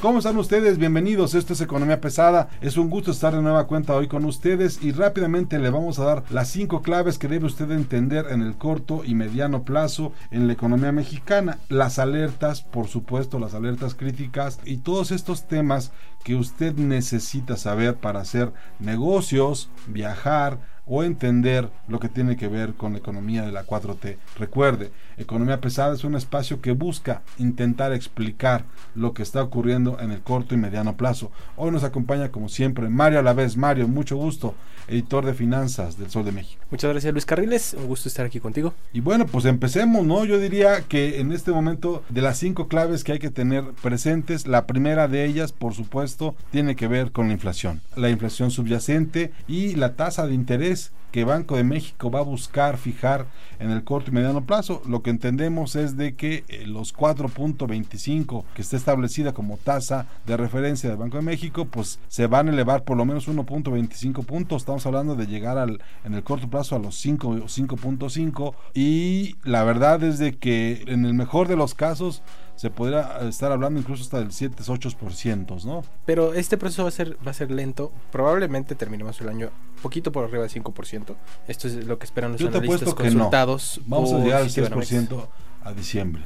¿Cómo están ustedes? Bienvenidos. Esto es Economía Pesada. Es un gusto estar de nueva cuenta hoy con ustedes y rápidamente le vamos a dar las cinco claves que debe usted entender en el corto y mediano plazo en la economía mexicana. Las alertas, por supuesto, las alertas críticas y todos estos temas que usted necesita saber para hacer negocios, viajar, o entender lo que tiene que ver con la economía de la 4T. Recuerde, Economía Pesada es un espacio que busca intentar explicar lo que está ocurriendo en el corto y mediano plazo. Hoy nos acompaña como siempre Mario Alavés. Mario, mucho gusto, editor de finanzas del Sol de México. Muchas gracias Luis Carriles, un gusto estar aquí contigo. Y bueno, pues empecemos, ¿no? Yo diría que en este momento de las cinco claves que hay que tener presentes, la primera de ellas, por supuesto, tiene que ver con la inflación. La inflación subyacente y la tasa de interés que Banco de México va a buscar fijar en el corto y mediano plazo. Lo que entendemos es de que eh, los 4.25 que está establecida como tasa de referencia del Banco de México, pues se van a elevar por lo menos 1.25 puntos. Estamos hablando de llegar al, en el corto plazo a los 5 5.5 y la verdad es de que en el mejor de los casos se podría estar hablando incluso hasta del 7-8%, ¿no? Pero este proceso va a ser va a ser lento. Probablemente terminemos el año poquito por arriba del 5%. Esto es lo que esperan los Yo te analistas consultados. No. Vamos a llegar al 6% a diciembre.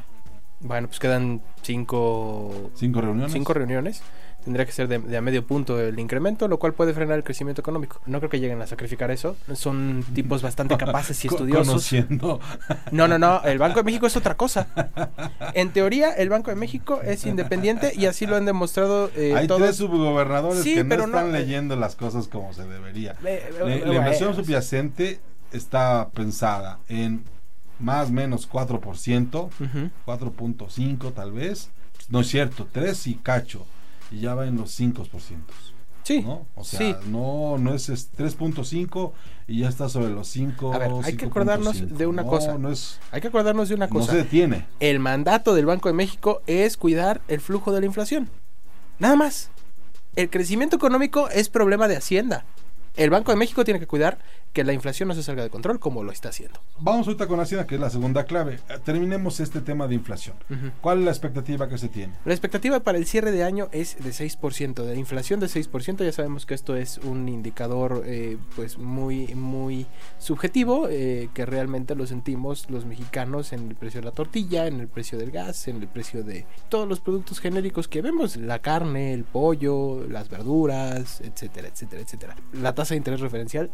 Bueno, pues quedan cinco, cinco reuniones. Cinco reuniones tendría que ser de, a medio punto el incremento, lo cual puede frenar el crecimiento económico. No creo que lleguen a sacrificar eso. Son tipos bastante capaces y estudiosos. Conociendo. No, no, no. El Banco de México es otra cosa. En teoría, el Banco de México es independiente y así lo han demostrado eh, Hay tres subgobernadores que no están eh, leyendo las cosas como se debería. Eh, la, inversión subyacente está pensada en más o menos 4%, 4.5 tal vez. No es cierto, 3 y cacho y ya va en los 5%. Sí. ¿no? O sea, no, no es 3.5 y ya está sobre los 5. A ver, hay que acordarnos de una cosa. No es, hay que acordarnos de una cosa. No se detiene. El mandato del Banco de México es cuidar el flujo de la inflación. Nada más. El crecimiento económico es problema de Hacienda. El Banco de México tiene que cuidar que la inflación no se salga de control como lo está haciendo. Vamos ahorita con Hacienda, que es la segunda clave. Eh, terminemos este tema de inflación. ¿Cuál es la expectativa que se tiene? La expectativa para el cierre de año es de 6%. De inflación de 6%, ya sabemos que esto es un indicador eh, pues muy, muy subjetivo, eh, que realmente lo sentimos los mexicanos en el precio de la tortilla, en el precio del gas, en el precio de todos los productos genéricos que vemos, la carne, el pollo, las verduras, etcétera, etcétera, etcétera. La tasa de interés referencial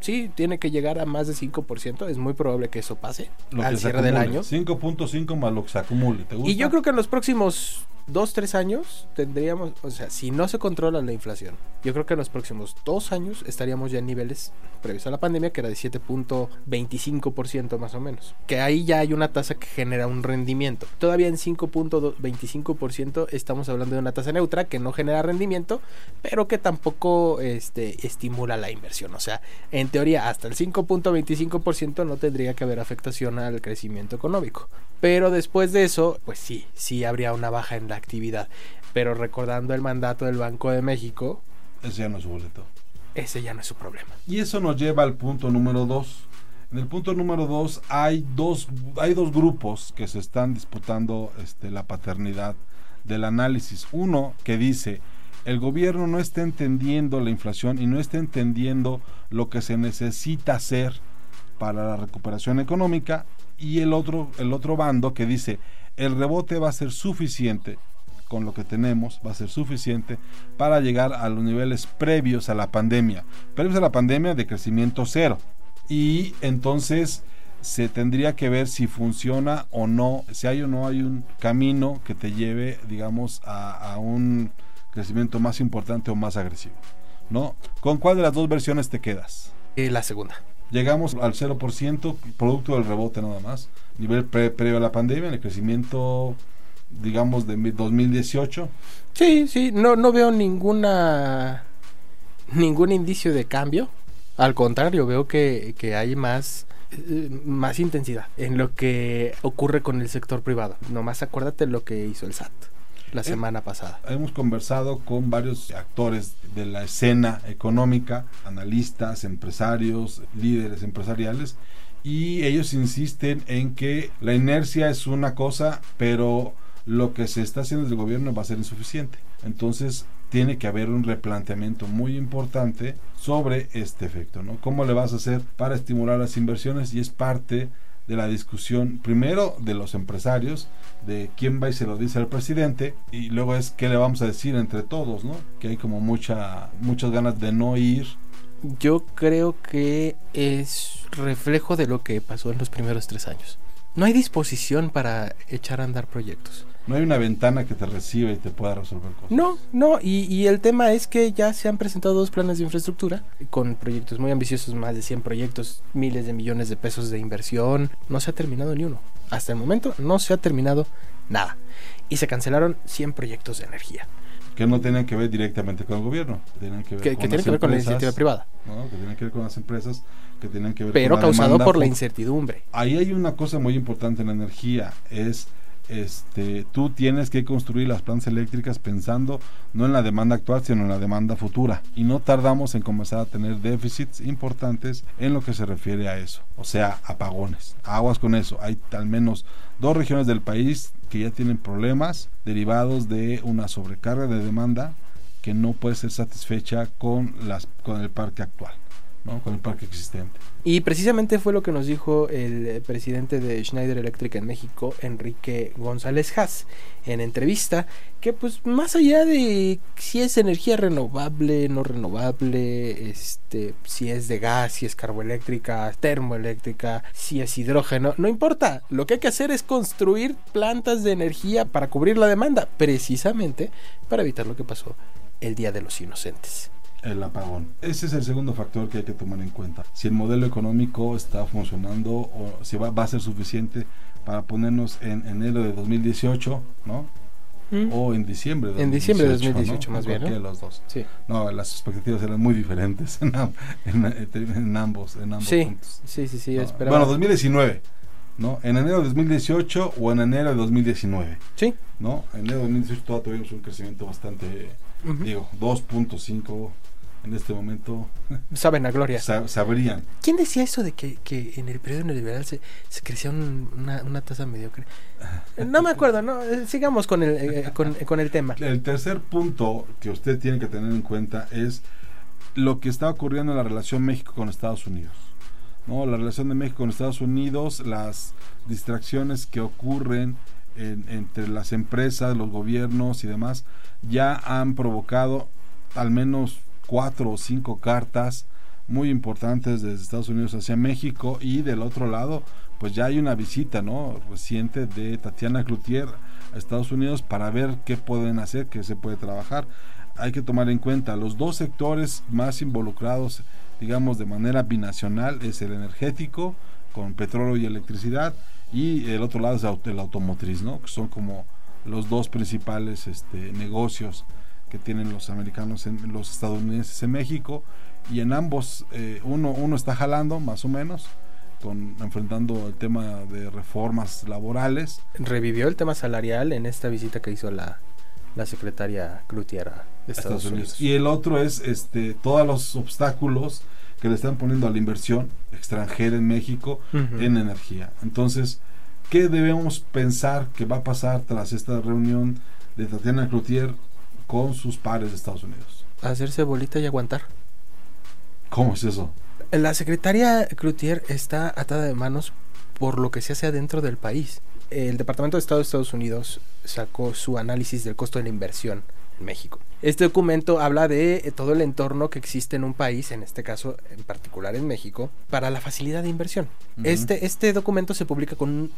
sí, tiene que llegar a más de 5%. Es muy probable que eso pase al cierre del año. 5.5 más lo que se acumule. Y yo creo que en los próximos dos, tres años tendríamos, o sea, si no se controla la inflación, yo creo que en los próximos dos años estaríamos ya en niveles previos a la pandemia, que era de 7.25% más o menos. Que ahí ya hay una tasa que genera un rendimiento. Todavía en 5.25% estamos hablando de una tasa neutra que no genera rendimiento, pero que tampoco este, estimula la inversión. O sea, en teoría, hasta el 5.25% no tendría que haber afectación al crecimiento económico. Pero después de eso, pues sí, sí habría una baja en la actividad. Pero recordando el mandato del Banco de México. Ese ya no es su boleto. Ese ya no es su problema. Y eso nos lleva al punto número dos. En el punto número dos hay dos, hay dos grupos que se están disputando este, la paternidad del análisis. Uno que dice, el gobierno no está entendiendo la inflación y no está entendiendo lo que se necesita hacer para la recuperación económica y el otro el otro bando que dice el rebote va a ser suficiente con lo que tenemos, va a ser suficiente para llegar a los niveles previos a la pandemia, previos a la pandemia de crecimiento cero. Y entonces se tendría que ver si funciona o no, si hay o no hay un camino que te lleve, digamos, a, un crecimiento más importante o más agresivo. ¿no? ¿Con cuál de las dos versiones te quedas? Eh, la segunda. Llegamos al 0%, producto del rebote nada más. Nivel pre- previo a la pandemia, en el crecimiento, digamos, de mi- 2018. Sí, sí, no, no veo ninguna ningún indicio de cambio. Al contrario, veo que, que hay más, eh, más intensidad en lo que ocurre con el sector privado. Nomás acuérdate lo que hizo el SAT la Eh, semana pasada. Hemos conversado con varios actores de la escena económica, analistas, empresarios, líderes empresariales, y ellos insisten en que la inercia es una cosa, pero lo que se está haciendo desde el gobierno va a ser insuficiente. Entonces tiene que haber un replanteamiento muy importante sobre este efecto, ¿no? ¿Cómo le vas a hacer para estimular las inversiones? Y es parte de la discusión, primero de los empresarios, de quién va y se lo dice al presidente, y luego es qué le vamos a decir entre todos, ¿no? Que hay como mucha, muchas ganas de no ir. Yo creo que es reflejo de lo que pasó en los primeros tres años. No hay disposición para echar a andar proyectos. No hay una ventana que te reciba y te pueda resolver cosas. No, no, y, y el tema es que ya se han presentado dos planes de infraestructura con proyectos muy ambiciosos, más de 100 proyectos, miles de millones de pesos de inversión. No se ha terminado ni uno. Hasta el momento no se ha terminado nada. Y se cancelaron 100 proyectos de energía, Que no tienen que ver directamente con el gobierno. Que ver que, que tienen que ver con la iniciativa privada, ¿no? Que tienen que ver con las empresas, que tienen que ver pero con la causado por la incertidumbre. ahí hay una cosa muy importante en la energía, es este tú tienes que construir las plantas eléctricas pensando no en la demanda actual, sino en la demanda futura. Y no tardamos en comenzar a tener déficits importantes en lo que se refiere a eso. O sea, apagones. Aguas con eso. Hay al menos dos regiones del país que ya tienen problemas derivados de una sobrecarga de demanda que no puede ser satisfecha con las con el parque actual, con el parque existente. Y precisamente fue lo que nos dijo el eh, presidente de Schneider Electric en México, Enrique González Haas, en entrevista, que pues más allá de si es energía renovable, no renovable, este, si es de gas, si es carboeléctrica, termoeléctrica, si es hidrógeno, no importa, lo que hay que hacer es construir plantas de energía para cubrir la demanda, precisamente para evitar lo que pasó el Día de los Inocentes. El apagón. Ese es el segundo factor que hay que tomar en cuenta. Si el modelo económico está funcionando o si va, va a ser suficiente para ponernos en enero de 2018, ¿no? O en diciembre de En diciembre de 2018, 2018 ¿no? más bien, ¿no? los dos. Sí. No, las expectativas eran muy diferentes en, en- en ambos, en ambos Sí, puntos. sí, sí, sí, No, esperaba- Bueno, 2019, ¿no? En enero de 2018 o en enero de 2019, Sí. ¿no? En enero de 2018 todavía tuvimos un crecimiento bastante, Ujú. digo, 2.5 en este momento Saben a gloria. sa- sabrían. ¿Quién decía eso de que, que en el periodo neoliberal se, se crecía un- una, una tasa mediocre? No me acuerdo, no, eh, sigamos con el, eh, con, con el tema. El tercer punto que usted tiene que tener en cuenta es lo que está ocurriendo en la relación México con Estados Unidos. ¿no? La relación de México con Estados Unidos, las distracciones que ocurren en- entre las empresas, los gobiernos y demás, ya han provocado al menos cuatro o cinco cartas muy importantes desde Estados Unidos hacia México y del otro lado pues ya hay una visita no reciente de Tatiana Cloutier a Estados Unidos para ver qué pueden hacer, qué se puede trabajar. Hay que tomar en cuenta los dos sectores más involucrados, digamos, de manera binacional es el energético con petróleo y electricidad y el otro lado es el auto- el automotriz, ¿no? Que son como los dos principales este, negocios que tienen los americanos, en, los estadounidenses en México y en ambos eh, uno, uno está jalando más o menos, con, enfrentando el tema de reformas laborales Revivió el tema salarial en esta visita que hizo la, la secretaria Cloutier a a Estados, Unidos. Y el otro es este, todos los obstáculos que le están poniendo a la inversión extranjera en México Ujú. en energía. Entonces, ¿qué debemos pensar que va a pasar tras esta reunión de Tatiana Cloutier con sus pares de Estados Unidos? Hacerse bolita y aguantar. ¿Cómo es eso? La secretaria Cloutier está atada de manos por lo que se hace adentro del país. El Departamento de Estado de Estados Unidos sacó su análisis del costo de la inversión en México. Este documento habla de eh, todo el entorno que existe en un país, en este caso en particular en México, para la facilidad de inversión. Este, este documento se publica con un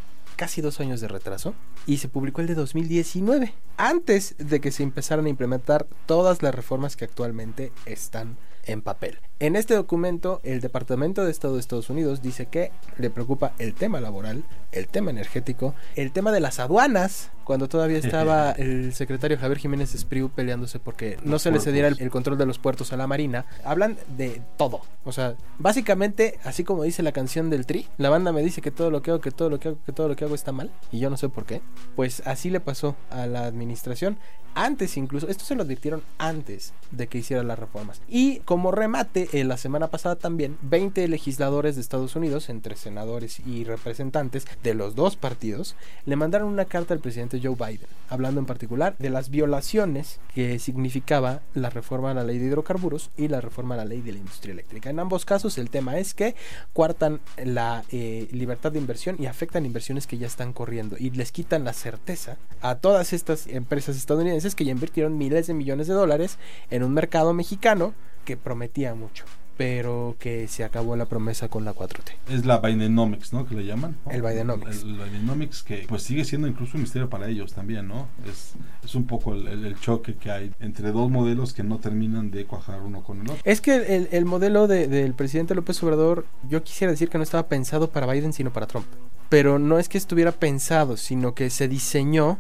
casi dos años de retraso y se publicó el de 2019, antes de que se empezaran a implementar todas las reformas que actualmente están en papel. En este documento, el Departamento de Estado de Estados Unidos dice que le preocupa el tema laboral, el tema energético, el tema de las aduanas, cuando todavía estaba el secretario Javier Jiménez Espriu peleándose porque no se le cediera el, el control de los puertos a la Marina. Hablan de todo. O sea, básicamente, así como dice la canción del Tri, la banda me dice que todo lo que hago, que todo lo que hago, que todo lo que hago está mal, y yo no sé por qué. Pues así le pasó a la administración. Antes incluso, esto se lo advirtieron antes de que hiciera las reformas. Y como remate, en la semana pasada también, 20 legisladores de Estados Unidos, entre senadores y representantes de los dos partidos, le mandaron una carta al presidente Joe Biden, hablando en particular de las violaciones que significaba la reforma a la ley de hidrocarburos y la reforma a la ley de la industria eléctrica. En ambos casos el tema es que cuartan la eh, libertad de inversión y afectan inversiones que ya están corriendo y les quitan la certeza a todas estas empresas estadounidenses que ya invirtieron miles de millones de dólares en un mercado mexicano que prometía mucho pero que se acabó la promesa con la 4T. Es la Bidenomics, ¿no? Que le llaman. ¿no? El Bidenomics. El, el Bidenomics que pues sigue siendo incluso un misterio para ellos también, ¿no? Es, es un poco el, el, el, choque que hay entre dos modelos que no terminan de cuajar uno con el otro. Es que el, el modelo de, del presidente López Obrador, yo quisiera decir que no estaba pensado para Biden, sino para Trump. Pero no es que estuviera pensado, sino que se diseñó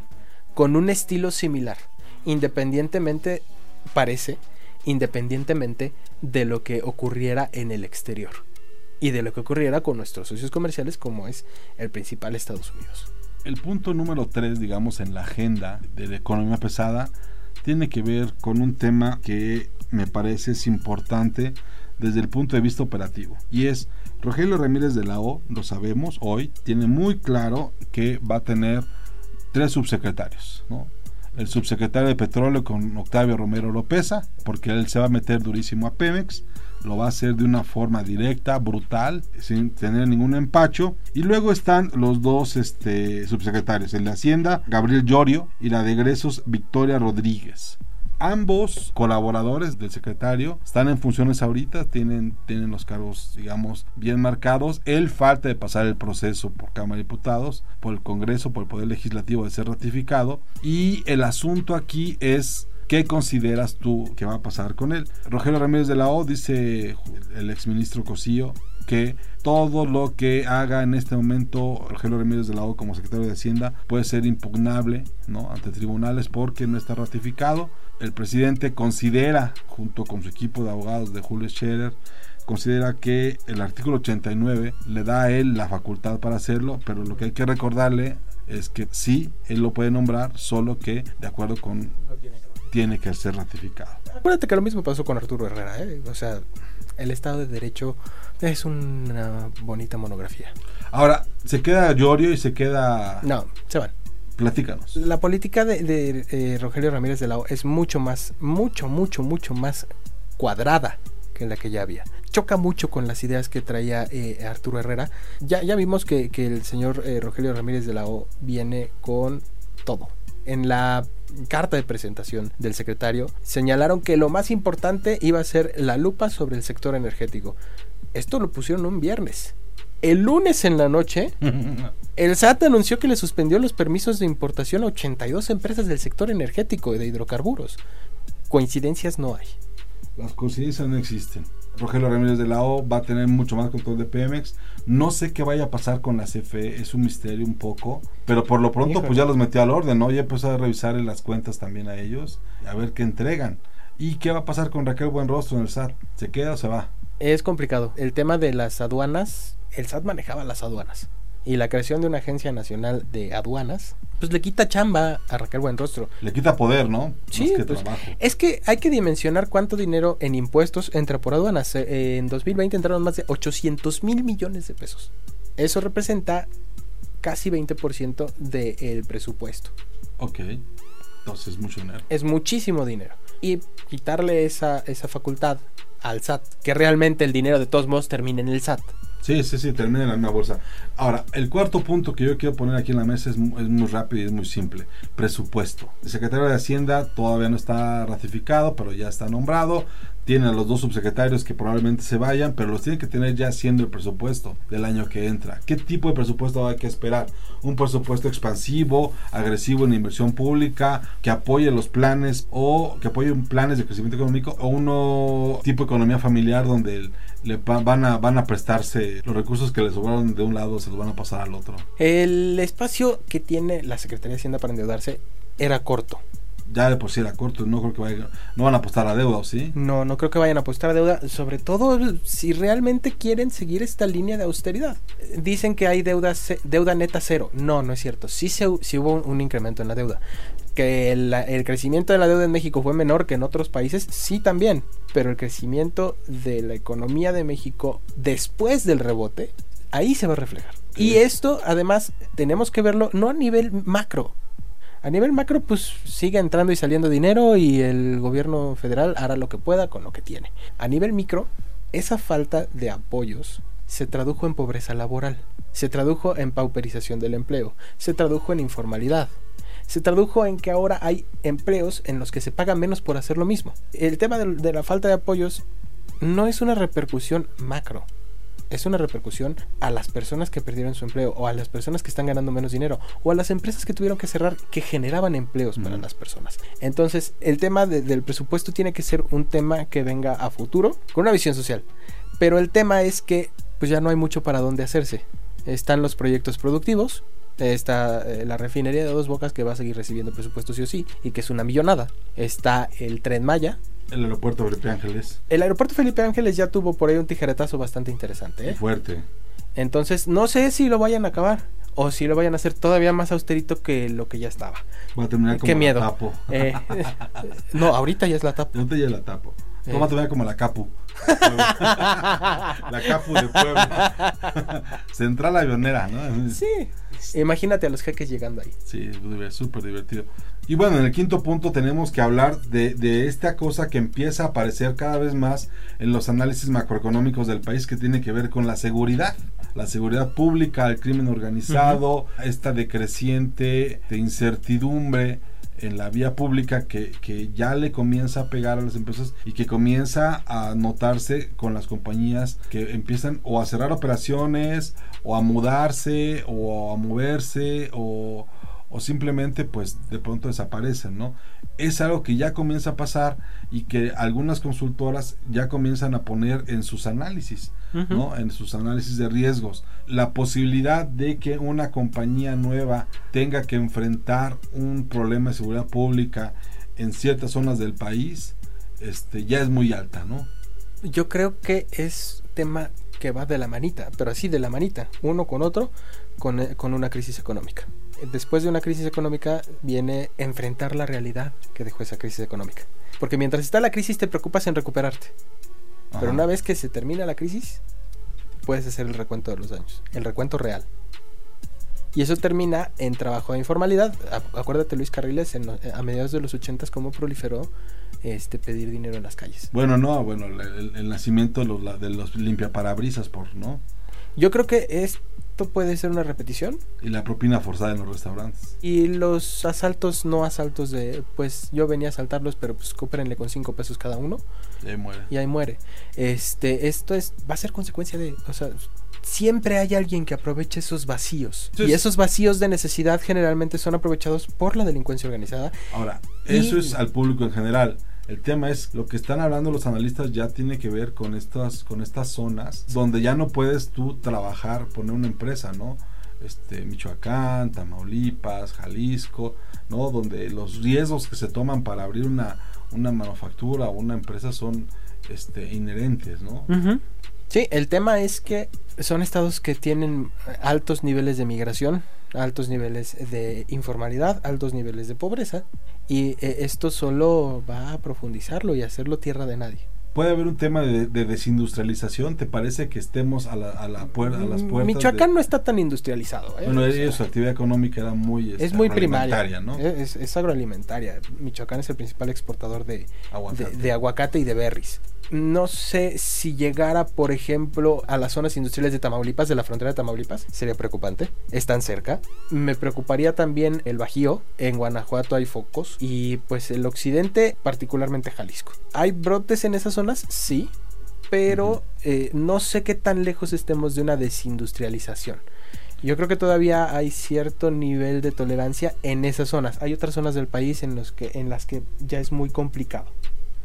con un estilo similar, independientemente, parece, independientemente de lo que ocurriera en el exterior y de lo que ocurriera con nuestros socios comerciales como es el principal Estados Unidos. El punto número 3, digamos, en la agenda de la economía pesada tiene que ver con un tema que me parece es importante desde el punto de vista operativo y es Rogelio Ramírez de la O, lo sabemos hoy, tiene muy claro que va a tener tres subsecretarios, ¿no? El subsecretario de Petróleo con Octavio Romero Lopeza, porque él se va a meter durísimo a Pemex, lo va a hacer de una forma directa, brutal, sin tener ningún empacho. Y luego están los dos este, subsecretarios, el de Hacienda, Gabriel Llorio, y la de egresos, Victoria Rodríguez ambos colaboradores del secretario están en funciones ahorita, tienen, tienen los cargos, digamos, bien marcados. Él falta de pasar el proceso por Cámara de Diputados, por el Congreso, por el Poder Legislativo de ser ratificado. Y el asunto aquí es ¿Qué consideras tú que va a pasar con él? Rogelio Ramírez de la O dice el exministro Cosío que todo lo que haga en este momento Rogelio Ramírez de la O como secretario de Hacienda puede ser impugnable ¿no? ante tribunales porque no está ratificado. El presidente considera, junto con su equipo de abogados de Julio Scherer, considera que el artículo 89 le da a él la facultad para hacerlo, pero lo que hay que recordarle es que sí, él lo puede nombrar, solo que de acuerdo con... tiene que ser ratificado. Acuérdate que lo mismo pasó con Arturo Herrera, ¿eh? o sea, el Estado de Derecho es una bonita monografía. Ahora, se queda Llorio y se queda... No, se van. Platícanos. La política de, de eh, Rogelio Ramírez de la O es mucho más, mucho, mucho, mucho más cuadrada que la que ya había. Choca mucho con las ideas que traía eh, Arturo Herrera. Ya, ya vimos que, que el señor eh, Rogelio Ramírez de la O viene con todo. En la carta de presentación del secretario señalaron que lo más importante iba a ser la lupa sobre el sector energético. Esto lo pusieron un viernes. El lunes en la noche, el SAT anunció que le suspendió los permisos de importación a 82 empresas del sector energético y de hidrocarburos. Coincidencias no hay. Las coincidencias no existen. Rogelio Ramírez de la O va a tener mucho más control de Pemex. No sé qué vaya a pasar con la CFE, es un misterio un poco, pero por lo pronto Híjole. pues ya los metió al orden, ¿no? Ya empezó a revisar las cuentas también a ellos, a ver qué entregan. ¿Y qué va a pasar con Raquel Buenrostro en el SAT? ¿Se queda o se va? Es complicado. El tema de las aduanas, el SAT manejaba las aduanas. Y la creación de una agencia nacional de aduanas, pues le quita chamba a Raquel Buenrostro. Le quita poder, ¿no? Sí, que pues. Es que hay que dimensionar cuánto dinero en impuestos entra por aduanas. Eh, En 2020 entraron más de 800 mil millones de pesos. Eso representa casi 20% del presupuesto. Ok. Entonces mucho dinero. Es muchísimo dinero. Y quitarle esa, esa facultad al SAT, que realmente el dinero de todos modos termine en el SAT. Sí, sí, sí, termina en la misma bolsa. Ahora, el cuarto punto que yo quiero poner aquí en la mesa es, es muy rápido y es muy simple. Presupuesto. El secretario de Hacienda todavía no está ratificado, pero ya está nombrado. Tienen a los dos subsecretarios que probablemente se vayan, pero los tienen que tener ya haciendo el presupuesto del año que entra. ¿Qué tipo de presupuesto hay que esperar? Un presupuesto expansivo, agresivo en inversión pública, que apoye los planes o que apoye planes de crecimiento económico o uno tipo de economía familiar donde le van a van a prestarse los recursos que le sobraron de un lado se los van a pasar al otro. El espacio que tiene la Secretaría de Hacienda para endeudarse era corto ya de por sí era corto, no creo que vayan, no van a apostar a deuda, ¿o sí? No, no creo que vayan a apostar a deuda, sobre todo si realmente quieren seguir esta línea de austeridad. Dicen que hay deuda, deuda neta cero. No, no es cierto. Sí, se, sí hubo un, incremento en la deuda. Que el, el, crecimiento de la deuda en México fue menor que en otros países, sí también. Pero el crecimiento de la economía de México después del rebote, ahí se va a reflejar. Y esto, además, tenemos que verlo no a nivel macro, a nivel macro, pues sigue entrando y saliendo dinero y el gobierno federal hará lo que pueda con lo que tiene. A nivel micro, esa falta de apoyos se tradujo en pobreza laboral, se tradujo en pauperización del empleo, se tradujo en informalidad, se tradujo en que ahora hay empleos en los que se paga menos por hacer lo mismo. El tema de, la falta de apoyos no es una repercusión macro, es una repercusión a las personas que perdieron su empleo o a las personas que están ganando menos dinero o a las empresas que tuvieron que cerrar que generaban empleos para las personas. Entonces, el tema del presupuesto tiene que ser un tema que venga a futuro con una visión social. Pero el tema es que pues ya no hay mucho para dónde hacerse. Están los proyectos productivos, está eh, la refinería de Dos Bocas que va a seguir recibiendo presupuesto sí o sí y que es una millonada. Está el tren Maya, el aeropuerto Felipe Ángeles. El aeropuerto Felipe Ángeles ya tuvo por ahí un tijeretazo bastante interesante. ¿eh? Fuerte. Entonces, no sé si lo vayan a acabar o si lo vayan a hacer todavía más austerito que lo que ya estaba. Va a terminar como Qué miedo. la tapo. Eh, no, ahorita ya es la tapo. Ahorita ya es la tapo. Eh. Va a terminar como la capu. la capu de Puebla. Central avionera, ¿no? Sí. Imagínate a los jeques llegando ahí. Sí, súper divertido. Y bueno, en el quinto punto tenemos que hablar de, de, esta cosa que empieza a aparecer cada vez más en los análisis macroeconómicos del país que tiene que ver con la seguridad. La seguridad pública, el crimen organizado, esta decreciente de incertidumbre en la vía pública que, que, ya le comienza a pegar a las empresas y que comienza a notarse con las compañías que empiezan o a cerrar operaciones o a mudarse o a moverse o o simplemente pues de pronto desaparecen, ¿no? Es algo que ya comienza a pasar y que algunas consultoras ya comienzan a poner en sus análisis, ¿no? En sus análisis de riesgos. La posibilidad de que una compañía nueva tenga que enfrentar un problema de seguridad pública en ciertas zonas del país, este, ya es muy alta, ¿no? Yo creo que es tema que va de la manita, pero así de la manita, uno con otro, con, eh, con una crisis económica después de una crisis económica viene enfrentar la realidad que dejó esa crisis económica. Porque mientras está la crisis te preocupas en recuperarte. Pero una vez que se termina la crisis, puedes hacer el recuento de los daños, el recuento real. Y eso termina en trabajo de informalidad. Acuérdate Luis Carriles a mediados de los 80 cómo proliferó este pedir dinero en las calles. Bueno, no, bueno, el, nacimiento de los, de los limpiaparabrisas por, ¿no? Yo creo que es puede ser una repetición. Y la propina forzada en los restaurantes. Y los asaltos, no asaltos de, pues yo venía a asaltarlos, pero pues cóprenle con cinco pesos cada uno. Y ahí muere. Y ahí muere. Este, esto es, va a ser consecuencia de, o sea, siempre hay alguien que aproveche esos vacíos. y esos vacíos de necesidad generalmente son aprovechados por la delincuencia organizada. Ahora, eso es al público en general. El tema es, lo que están hablando los analistas ya tiene que ver con estas, con estas zonas donde ya no puedes tú trabajar, poner una empresa, ¿no? Este, Michoacán, Tamaulipas, Jalisco, ¿no? Donde los riesgos que se toman para abrir una, una manufactura o una empresa son este, inherentes, ¿no? Sí, el tema es que son estados que tienen altos niveles de migración, altos niveles de informalidad, altos niveles de pobreza, y eh, esto solo va a profundizarlo y hacerlo tierra de nadie. ¿Puede haber un tema de, desindustrialización? ¿Te parece que estemos a, la, a, la puerta, a las puertas? Michoacán no está tan industrializado. ¿eh? Bueno, su actividad económica era muy Es este, muy primaria. ¿no? Es, agroalimentaria. Michoacán es el principal exportador de aguacate, de, aguacate y de berries. No sé si llegara, por ejemplo, a las zonas industriales de Tamaulipas, de la frontera de Tamaulipas, sería preocupante. Están cerca. Me preocuparía también el Bajío. En Guanajuato hay focos. Y pues el occidente, particularmente Jalisco. ¿Hay brotes en esas zonas? Sí. Pero eh, no sé qué tan lejos estemos de una desindustrialización. Yo creo que todavía hay cierto nivel de tolerancia en esas zonas. Hay otras zonas del país en, los que, en las que ya es muy complicado.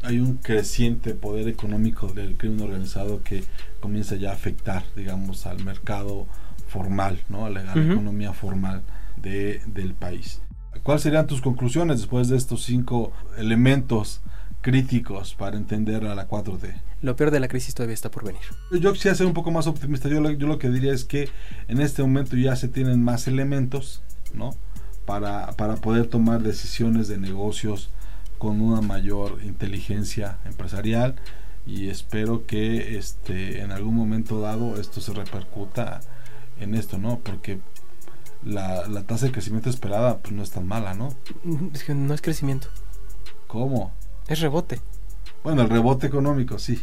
Hay un creciente poder económico del crimen organizado que comienza ya a afectar, digamos, al mercado formal, ¿no? A la, a la Ujú. economía formal de, del país. ¿Cuáles serían tus conclusiones después de estos cinco elementos críticos para entender a la 4T? Lo peor de la crisis todavía está por venir. Yo quisiera ser un poco más optimista. Yo lo, yo lo que diría es que en este momento ya se tienen más elementos, ¿no? Para, para poder tomar decisiones de negocios con una mayor inteligencia empresarial y espero que este en algún momento dado esto se repercuta en esto, ¿no? Porque la, la tasa de crecimiento esperada pues no es tan mala, ¿no? Es que no es crecimiento, ¿Cómo? es rebote. Bueno, el rebote económico, sí.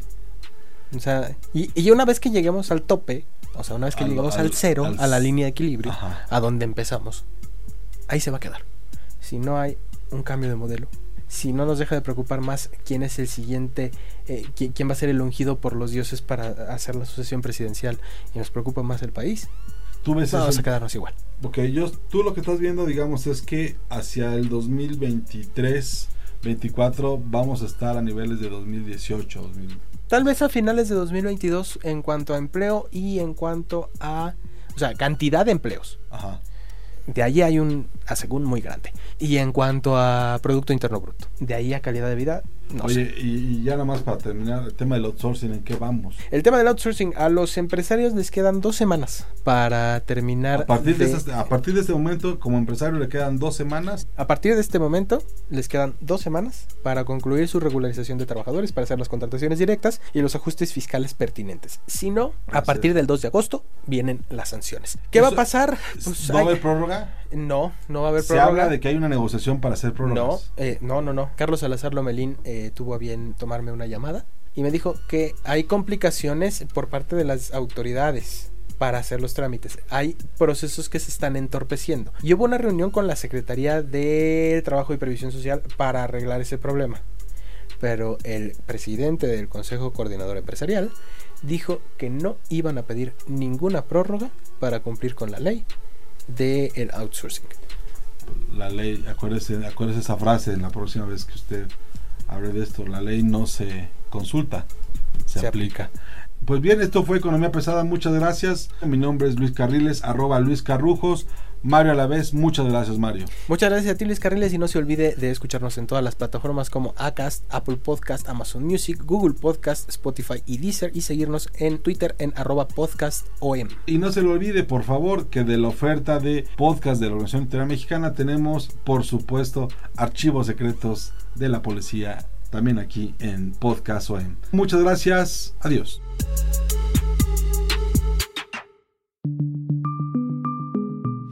O sea, y, y una vez que lleguemos al tope, o sea, una vez que Al- lleguemos al- al, cero, al- a la línea de equilibrio, Ajá. a donde empezamos, ahí se va a quedar. Si no hay un cambio de modelo, si no nos deja de preocupar más quién es el siguiente, eh, quién, quién va a ser el ungido por los dioses para hacer la sucesión presidencial, y nos preocupa más el país, Tú ves vamos eso- a quedarnos igual. Ok, yo, tú lo que estás viendo, digamos, es que hacia el 2023, 24 vamos a estar a niveles de 2018, 2000. Tal vez a finales de 2022 en cuanto a empleo y en cuanto a, o sea, cantidad de empleos. Ajá. De ahí hay un asegún muy grande. Y en cuanto a Producto Interno Bruto, de ahí a calidad de vida, no Oye, sé. y, y ya nada más para terminar, el tema del outsourcing, ¿en qué vamos? El tema del outsourcing, a los empresarios les quedan dos semanas para terminar. A partir de, de- esas- a partir de este momento, como empresario, le quedan dos semanas. a partir de este momento, les quedan dos semanas para concluir su regularización de trabajadores, para hacer las contrataciones directas y los ajustes fiscales pertinentes. Si no, a partir del 2 de agosto vienen las sanciones. ¿Qué va a pasar? Pues ¿No va a haber prórroga? no, no va a haber Se prórroga. habla de que hay una negociación para hacer No, prórrogas. eh, no, no, no. Carlos Salazar Lomelín eh, tuvo a bien tomarme una llamada y me dijo que hay complicaciones por parte de las autoridades para hacer los trámites. Hay procesos que se están entorpeciendo. Y hubo una reunión con la Secretaría de Trabajo y Previsión Social para arreglar ese problema. Pero el presidente del Consejo Coordinador Empresarial dijo que no iban a pedir ninguna prórroga para cumplir con la ley del outsourcing. La ley, acuérdese, acuérdese esa frase la próxima vez que usted hable de esto. La ley no se consulta, se, Se aplica. Pues bien, esto fue Economía Pesada. Muchas gracias. Mi nombre es Luis Carriles, arroba Luis Carrujos. Mario a la vez, muchas gracias, Mario. Muchas gracias a ti, Luis Carriles, y no se olvide de escucharnos en todas las plataformas como Acast, Apple Podcast, Amazon Music, Google Podcast, Spotify y Deezer, y seguirnos en Twitter en arroba podcastom. Y no se le olvide, por favor, que de la oferta de podcast de la Organización Interamericana tenemos, por supuesto, archivos secretos de la policía, también aquí en Podcast OM. Muchas gracias, adiós.